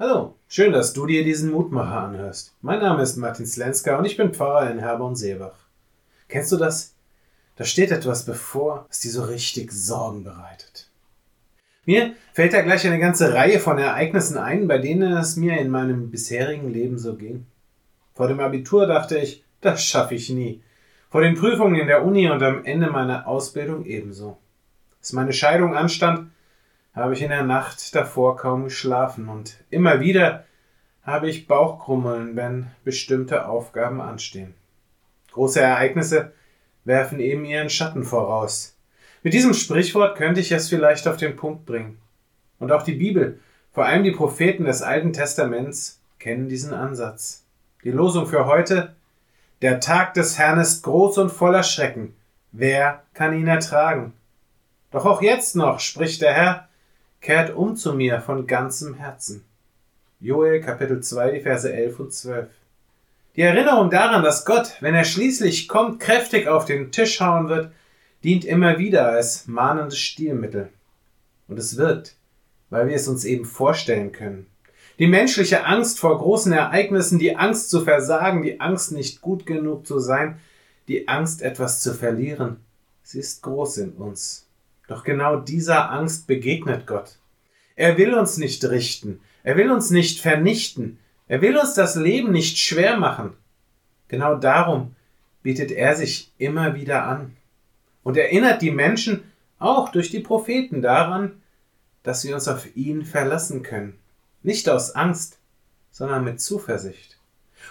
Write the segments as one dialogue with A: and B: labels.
A: Hallo, schön, dass du dir diesen Mutmacher anhörst. Mein Name ist Martin Slenska und ich bin Pfarrer in Herborn-Seebach. Kennst du das? Da steht etwas bevor, was dir so richtig Sorgen bereitet. Mir fällt da gleich eine ganze Reihe von Ereignissen ein, bei denen es mir in meinem bisherigen Leben so ging. Vor dem Abitur dachte ich, das schaffe ich nie. Vor den Prüfungen in der Uni und am Ende meiner Ausbildung ebenso. Als meine Scheidung anstand, habe ich in der Nacht davor kaum geschlafen und immer wieder habe ich Bauchkrummeln, wenn bestimmte Aufgaben anstehen. Große Ereignisse werfen eben ihren Schatten voraus. Mit diesem Sprichwort könnte ich es vielleicht auf den Punkt bringen. Und auch die Bibel, vor allem die Propheten des Alten Testaments, kennen diesen Ansatz. Die Losung für heute Der Tag des Herrn ist groß und voller Schrecken. Wer kann ihn ertragen? Doch auch jetzt noch, spricht der Herr, Kehrt um zu mir von ganzem Herzen. Joel Kapitel 2, die Verse 11 und 12. Die Erinnerung daran, dass Gott, wenn er schließlich kommt, kräftig auf den Tisch hauen wird, dient immer wieder als mahnendes Stilmittel. Und es wirkt, weil wir es uns eben vorstellen können. Die menschliche Angst vor großen Ereignissen, die Angst zu versagen, die Angst nicht gut genug zu sein, die Angst etwas zu verlieren, sie ist groß in uns. Doch genau dieser Angst begegnet Gott. Er will uns nicht richten, er will uns nicht vernichten, er will uns das Leben nicht schwer machen. Genau darum bietet er sich immer wieder an und erinnert die Menschen auch durch die Propheten daran, dass wir uns auf ihn verlassen können. Nicht aus Angst, sondern mit Zuversicht.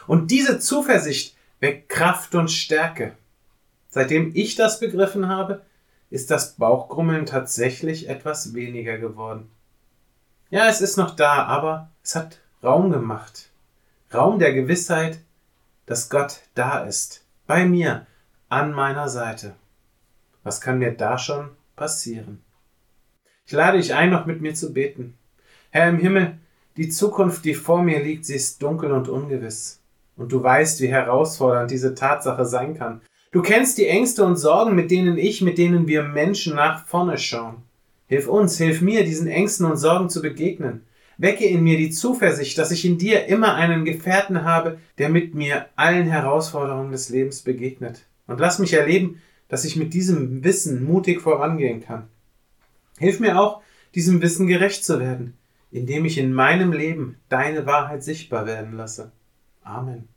A: Und diese Zuversicht weckt Kraft und Stärke. Seitdem ich das begriffen habe, ist das Bauchgrummeln tatsächlich etwas weniger geworden. Ja, es ist noch da, aber es hat Raum gemacht. Raum der Gewissheit, dass Gott da ist, bei mir, an meiner Seite. Was kann mir da schon passieren? Ich lade dich ein, noch mit mir zu beten. Herr im Himmel, die Zukunft, die vor mir liegt, sie ist dunkel und ungewiss. Und du weißt, wie herausfordernd diese Tatsache sein kann. Du kennst die Ängste und Sorgen, mit denen ich, mit denen wir Menschen nach vorne schauen. Hilf uns, hilf mir, diesen Ängsten und Sorgen zu begegnen. Wecke in mir die Zuversicht, dass ich in dir immer einen Gefährten habe, der mit mir allen Herausforderungen des Lebens begegnet. Und lass mich erleben, dass ich mit diesem Wissen mutig vorangehen kann. Hilf mir auch, diesem Wissen gerecht zu werden, indem ich in meinem Leben deine Wahrheit sichtbar werden lasse. Amen.